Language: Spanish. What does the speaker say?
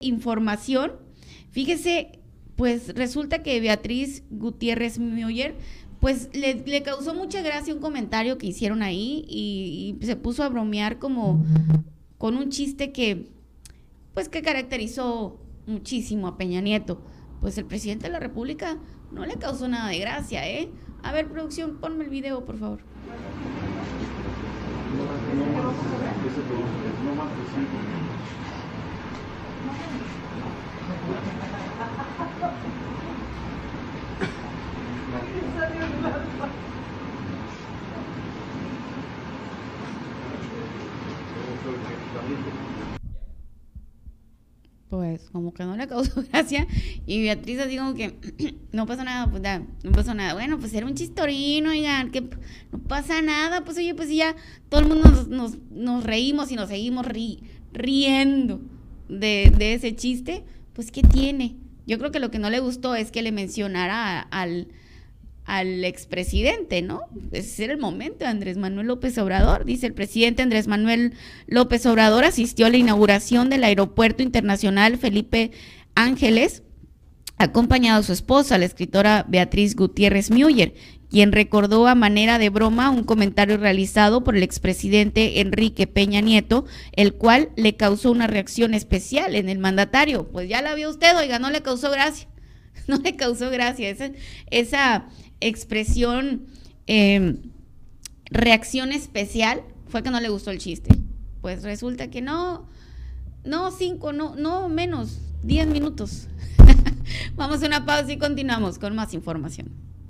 información. Fíjese, pues resulta que Beatriz Gutiérrez Müller, pues le, causó mucha gracia un comentario que hicieron ahí y, se puso a bromear como con un chiste que, pues que caracterizó muchísimo a Peña Nieto. Pues el presidente de la República no le causó nada de gracia, ¿eh? A ver, producción, ponme el video, por favor. Pues como que no le causó gracia y Beatriz así como que no pasa nada, pues ya, no pasó nada. Bueno, pues era un chistorino, ya que no pasa nada, pues oye, pues ya todo el mundo nos, reímos y nos seguimos riendo de, de ese chiste, pues ¿qué tiene? Yo creo que lo que no le gustó es que le mencionara al, al expresidente, ¿no? Ese era el momento Andrés Manuel López Obrador. Dice el presidente Andrés Manuel López Obrador asistió a la inauguración del Aeropuerto Internacional Felipe Ángeles, acompañado a su esposa, la escritora Beatriz Gutiérrez Müller, quien recordó a manera de broma un comentario realizado por el expresidente Enrique Peña Nieto, el cual le causó una reacción especial en el mandatario. Pues ya la vio usted, oiga, no le causó gracia. No le causó gracia. Esa, esa expresión, em, reacción especial, fue que no le gustó el chiste. Pues resulta que no, no cinco, no, no menos, diez minutos. Vamos a una pausa y continuamos con más información.